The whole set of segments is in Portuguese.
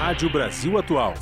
Rádio Brasil Atual.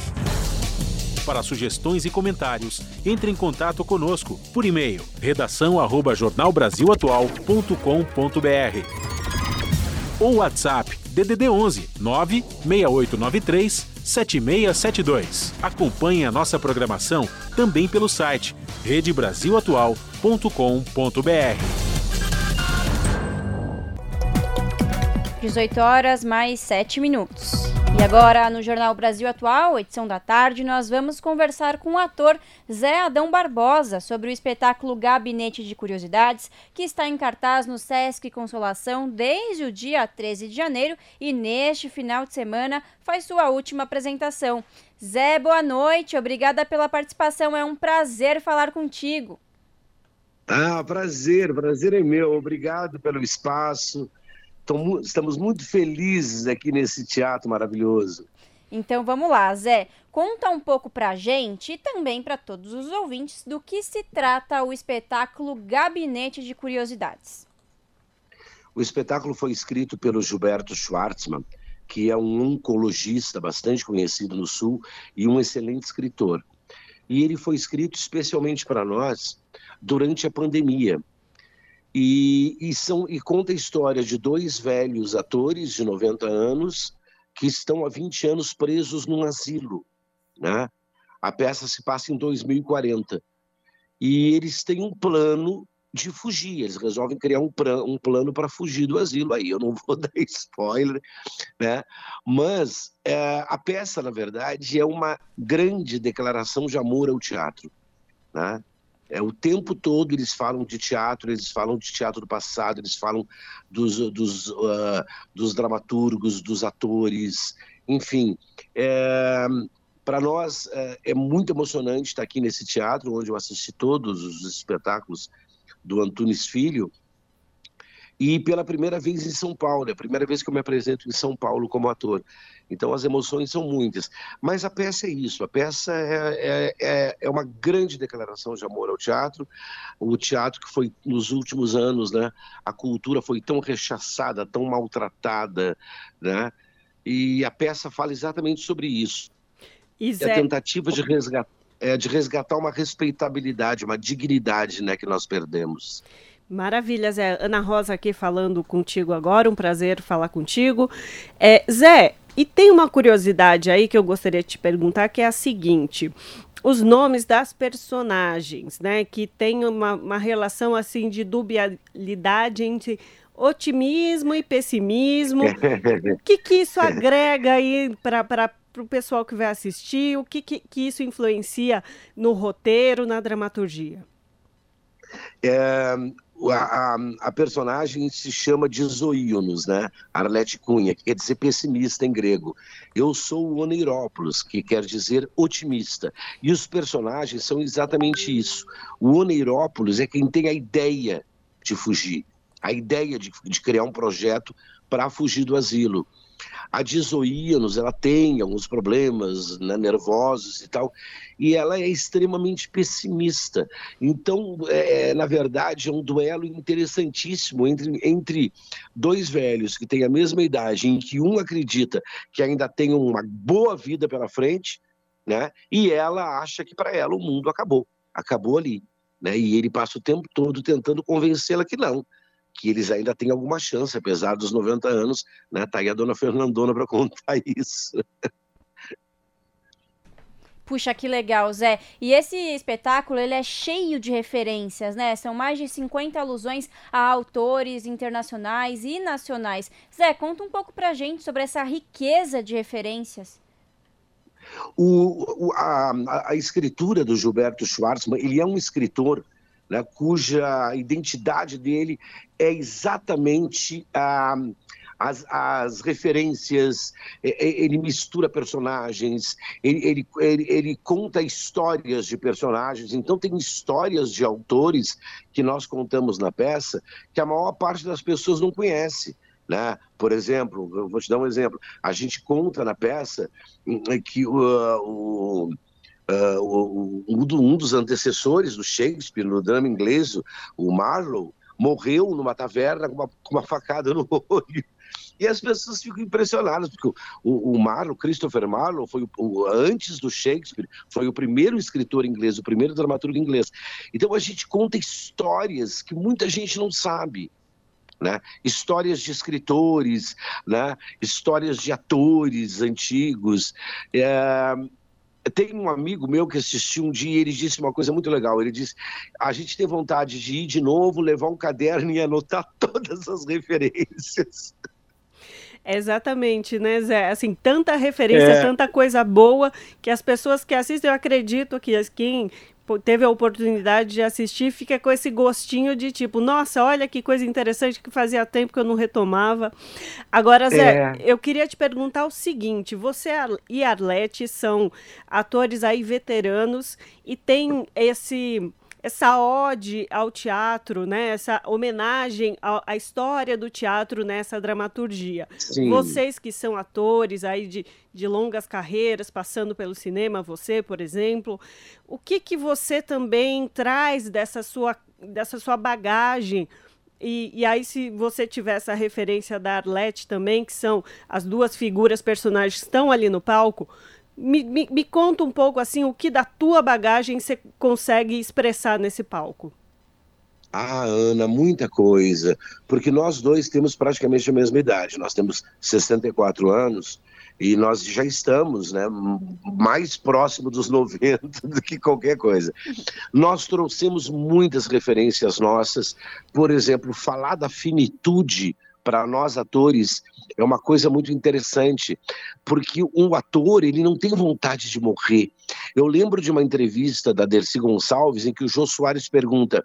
Para sugestões e comentários, entre em contato conosco por e-mail redação@jornalbrasilatual.com.br ou WhatsApp DDD 11 96893 7672. Acompanhe a nossa programação também pelo site redebrasilatual.com.br. 18 horas mais 7 minutos. E agora, no Jornal Brasil Atual, edição da tarde, nós vamos conversar com o ator Zé Adão Barbosa sobre o espetáculo Gabinete de Curiosidades, que está em cartaz no Sesc Consolação desde o dia 13 de janeiro e neste final de semana faz sua última apresentação. Zé, boa noite, obrigada pela participação, é um prazer falar contigo. Ah, prazer, prazer é meu, obrigado pelo espaço estamos muito felizes aqui nesse teatro maravilhoso. Então vamos lá, Zé. Conta um pouco pra gente e também para todos os ouvintes do que se trata o espetáculo Gabinete de Curiosidades. O espetáculo foi escrito pelo Gilberto Schwartzman, que é um oncologista bastante conhecido no Sul e um excelente escritor. E ele foi escrito especialmente para nós durante a pandemia, e, e, são, e conta a história de dois velhos atores de 90 anos que estão há 20 anos presos num asilo. Né? A peça se passa em 2040. E eles têm um plano de fugir. Eles resolvem criar um, um plano para fugir do asilo. Aí eu não vou dar spoiler, né? Mas é, a peça, na verdade, é uma grande declaração de amor ao teatro, né? É, o tempo todo eles falam de teatro, eles falam de teatro do passado, eles falam dos, dos, uh, dos dramaturgos, dos atores, enfim. É, Para nós é, é, muito emocionante estar aqui nesse teatro, onde eu assisti todos os espetáculos do Antunes Filho, e pela primeira vez em São Paulo, é a primeira vez que eu me apresento em São Paulo como ator. Então as emoções são muitas. Mas a peça é isso, a peça é, é, é, é uma grande declaração de amor ao teatro. O teatro que foi, nos últimos anos, né, a cultura foi tão rechaçada, tão maltratada, né? E a peça fala exatamente sobre isso. Isso é a tentativa de resgatar, é, de resgatar uma respeitabilidade, uma dignidade né, que nós perdemos. Maravilha, Zé. Ana Rosa aqui falando contigo agora, um prazer falar contigo. É, Zé, e tem uma curiosidade aí que eu gostaria de te perguntar, que é a seguinte: os nomes das personagens, né? Que tem uma, uma relação assim de dubialidade entre otimismo e pessimismo. o que, que isso agrega aí para o pessoal que vai assistir? O que, que, que isso influencia no roteiro, na dramaturgia? É, a, a, personagem se chama de Zoíonos, né? Arlete Cunha, que quer dizer pessimista em grego. Eu sou o Oneirópolis, que quer dizer otimista. E os personagens são exatamente isso. O Oneirópolis é quem tem a ideia de fugir, a ideia de, de criar um projeto para fugir do asilo. A Dizoíanos, ela tem alguns problemas né, nervosos e tal, e ela é extremamente pessimista. Então, é, na verdade, é um duelo interessantíssimo entre, entre dois velhos que têm a mesma idade, em que um acredita que ainda tem uma boa vida pela frente, né, e ela acha que para ela o mundo acabou, acabou ali. Né, e ele passa o tempo todo tentando convencê-la que não, que eles ainda têm alguma chance, apesar dos 90 anos, né? Tá aí a dona Fernandona para contar isso. Puxa, que legal, Zé. E esse espetáculo, ele é cheio de referências, né? São mais de 50 alusões a autores internacionais e nacionais. Zé, conta um pouco pra gente sobre essa riqueza de referências. O, o a, a, escritura do Gilberto Schwartzman, ele é um escritor né, cuja identidade dele é exatamente a. Ah, as, as, referências, ele mistura personagens, ele, ele, ele, conta histórias de personagens, então tem histórias de autores que nós contamos na peça que a maior parte das pessoas não conhece. Né? Por exemplo, eu vou te dar um exemplo, a gente conta na peça hum, que o, o Uh, um, dos antecessores do Shakespeare no drama inglês, o Marlowe, morreu numa taverna com uma, com uma facada no olho. E as pessoas ficam impressionadas, porque o, o Marlowe, Christopher Marlowe, foi o, o, antes do Shakespeare, foi o primeiro escritor inglês, o primeiro dramaturgo inglês. Então a gente conta histórias que muita gente não sabe. Né? Histórias de escritores, né? histórias de atores antigos. É... Tem um amigo meu que assistiu um dia e ele disse uma coisa muito legal. Ele disse: a gente tem vontade de ir de novo, levar um caderno e anotar todas as referências. Exatamente, né, Zé? Assim, tanta referência, é. tanta coisa boa que as pessoas que assistem, eu acredito que quem teve a oportunidade de assistir, fica com esse gostinho de tipo, nossa, olha que coisa interessante que fazia tempo que eu não retomava. Agora, Zé, é. eu queria te perguntar o seguinte: você e Arlete são atores aí veteranos e tem esse essa ode ao teatro, né? essa homenagem à, história do teatro nessa dramaturgia. Sim. Vocês que são atores aí de, de longas carreiras, passando pelo cinema, você, por exemplo, o que, que você também traz dessa sua, dessa sua bagagem? E, e, aí, se você tiver essa referência da Arlette também, que são as duas figuras personagens que estão ali no palco, me, me, me, conta um pouco assim o que da tua bagagem você consegue expressar nesse palco. Ah, Ana, muita coisa, porque nós dois temos praticamente a mesma idade. Nós temos 64 anos e nós já estamos né, mais próximo dos 90 do que qualquer coisa. Nós trouxemos muitas referências nossas, por exemplo, falar da finitude para nós atores é uma coisa muito interessante, porque um ator ele não tem vontade de morrer. Eu lembro de uma entrevista da Dercy Gonçalves em que o Jô Soares pergunta: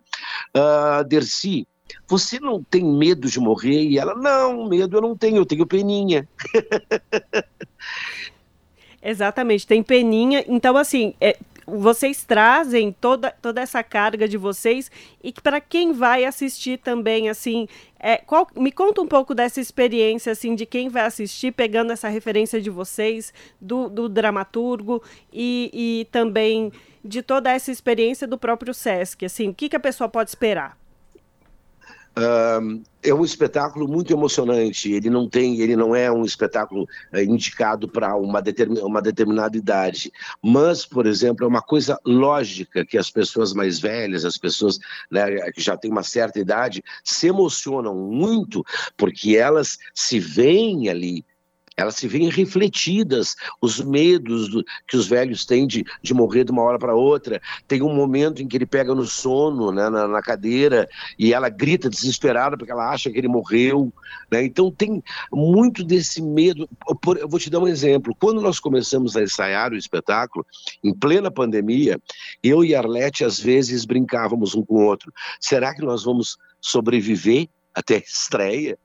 ah, Dercy, você não tem medo de morrer? E ela, não, medo eu não tenho, eu tenho peninha. Exatamente, tem peninha. Então, assim, é, vocês trazem toda, toda essa carga de vocês e para quem vai assistir também, assim, é, qual, me conta um pouco dessa experiência, assim, de quem vai assistir, pegando essa referência de vocês, do, do dramaturgo e, e também de toda essa experiência do próprio Sesc, assim, o que, que a pessoa pode esperar? É um espetáculo muito emocionante. Ele não tem, ele não é um espetáculo é, indicado para uma, determin, uma determinada idade. Mas, por exemplo, é uma coisa lógica que as pessoas mais velhas, as pessoas né, que já têm uma certa idade, se emocionam muito porque elas se veem ali elas se veem refletidas, os medos do, que os velhos têm de, de morrer de uma hora para outra. Tem um momento em que ele pega no sono, né, na, na, cadeira, e ela grita desesperada porque ela acha que ele morreu. Né? Então tem muito desse medo. Eu vou te dar um exemplo. Quando nós começamos a ensaiar o espetáculo, em plena pandemia, eu e Arlete às vezes brincávamos um com o outro. Será que nós vamos sobreviver até a estreia?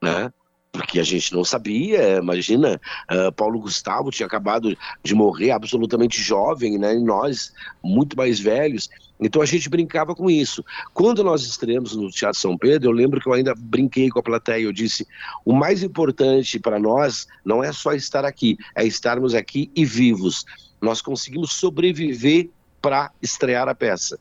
Né? Porque a gente não sabia. Imagina, uh, Paulo Gustavo tinha acabado de morrer absolutamente jovem, né? E nós, muito mais velhos. Então a gente brincava com isso. Quando nós estreamos no Teatro São Pedro, eu lembro que eu ainda brinquei com a plateia. Eu disse: o mais importante para nós não é só estar aqui, é estarmos aqui e vivos. Nós conseguimos sobreviver para estrear a peça.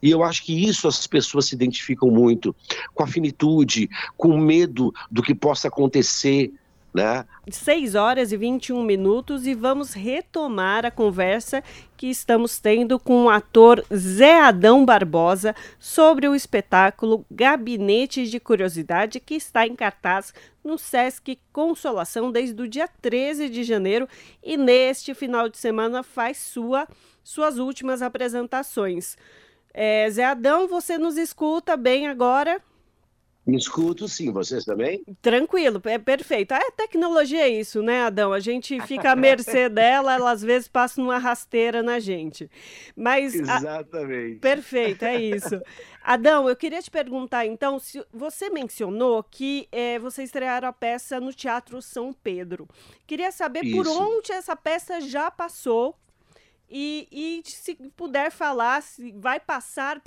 E eu acho que isso as pessoas se identificam muito, com a finitude, com medo do que possa acontecer, né? 6 horas e 21 minutos e vamos retomar a conversa que estamos tendo com o ator Zé Adão Barbosa sobre o espetáculo Gabinete de Curiosidade que está em cartaz no Sesc Consolação desde o dia 13 de janeiro e neste final de semana faz sua, suas últimas apresentações. É, Zé Adão, você nos escuta bem agora? Escuto sim, vocês também? Tranquilo, é perfeito. A tecnologia é isso, né, Adão? A gente fica à mercê dela, ela às vezes passa uma rasteira na gente. Mas Exatamente. A... Perfeito, é isso. Adão, eu queria te perguntar então, se você mencionou que é, você estrearam a peça no Teatro São Pedro. Queria saber isso. por onde essa peça já passou e, e, se puder falar, se vai passar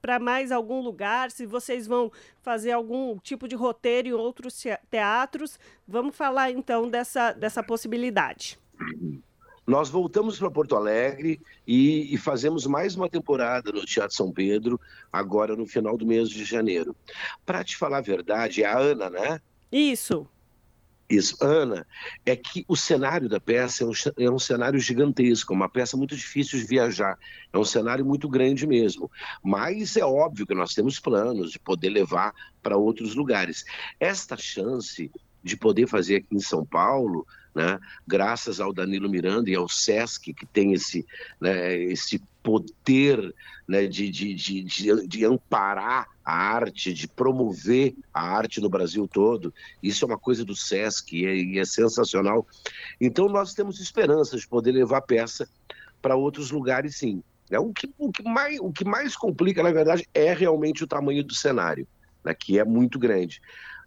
para mais algum lugar, se vocês vão fazer algum tipo de roteiro em outros teatros, vamos falar então dessa, dessa possibilidade. Nós voltamos para Porto Alegre e, e, fazemos mais uma temporada no Teatro São Pedro, agora no final do mês de janeiro. Para te falar a verdade, é a Ana, né? Isso. Isso, Ana, é que o cenário da peça é um, é um, cenário gigantesco, uma peça muito difícil de viajar, é um cenário muito grande mesmo. Mas é óbvio que nós temos planos de poder levar para outros lugares. Esta chance de poder fazer aqui em São Paulo, né, graças ao Danilo Miranda e ao SESC, que tem esse, né, esse poder né, de, de, de, de, amparar a arte, de promover a arte no Brasil todo. Isso é uma coisa do SESC e é, e é sensacional. Então, nós temos esperança de poder levar peça para outros lugares, sim. É, o, que, o, que mais, o que mais complica, na verdade, é realmente o tamanho do cenário, né, que é muito grande.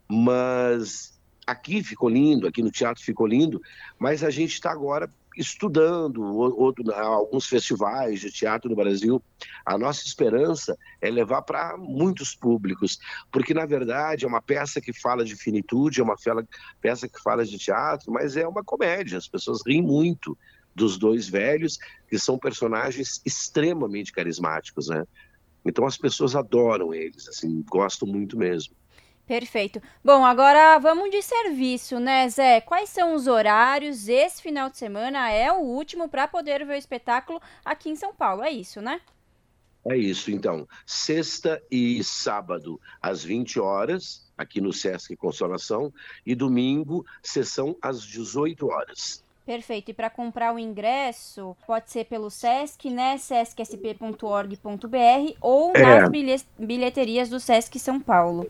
Mas aqui ficou lindo, aqui no teatro ficou lindo, mas a gente está agora estudando outro, alguns festivais de teatro no Brasil. A nossa esperança é levar para muitos públicos, porque na verdade é uma peça que fala de finitude, é uma peça que fala de teatro, mas é uma comédia. As pessoas riem muito dos dois velhos, que são personagens extremamente carismáticos, né? Então as pessoas adoram eles, assim, gostam muito mesmo. Perfeito. Bom, agora vamos de serviço, né, Zé? Quais são os horários? Esse final de semana é o último para poder ver o espetáculo aqui em São Paulo, é isso, né? É isso, então. Sexta e sábado, às 20 horas, aqui no Sesc Consolação, e domingo, sessão às 18 horas. Perfeito. E para comprar o ingresso, pode ser pelo Sesc, né? sescsp.org.br ou é. nas bilheterias do Sesc São Paulo.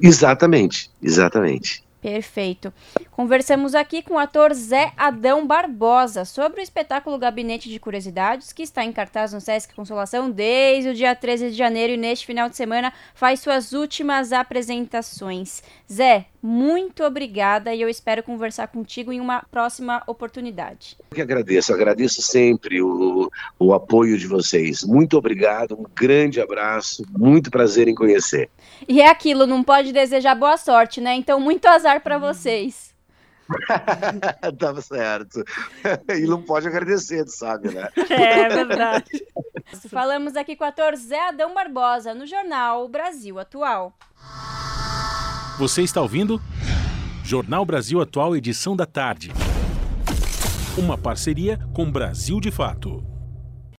Exatamente, exatamente. Perfeito. Conversamos aqui com o ator Zé Adão Barbosa sobre o espetáculo Gabinete de Curiosidades, que está em cartaz no Sesc Consolação desde o dia 13 de janeiro e neste final de semana faz suas últimas apresentações. Zé, muito obrigada e eu espero conversar contigo em uma próxima oportunidade. Eu que agradeço, agradeço sempre o, o apoio de vocês. Muito obrigado, um grande abraço, muito prazer em conhecer. E é aquilo, não pode desejar boa sorte, né? Então, muito azar para vocês. Tava certo. E não pode agradecer, tu sabe, né? É, é verdade. Falamos aqui com o ator Zé Adão Barbosa no jornal Brasil Atual. Você está ouvindo? Jornal Brasil Atual, edição da tarde. Uma parceria com Brasil de Fato.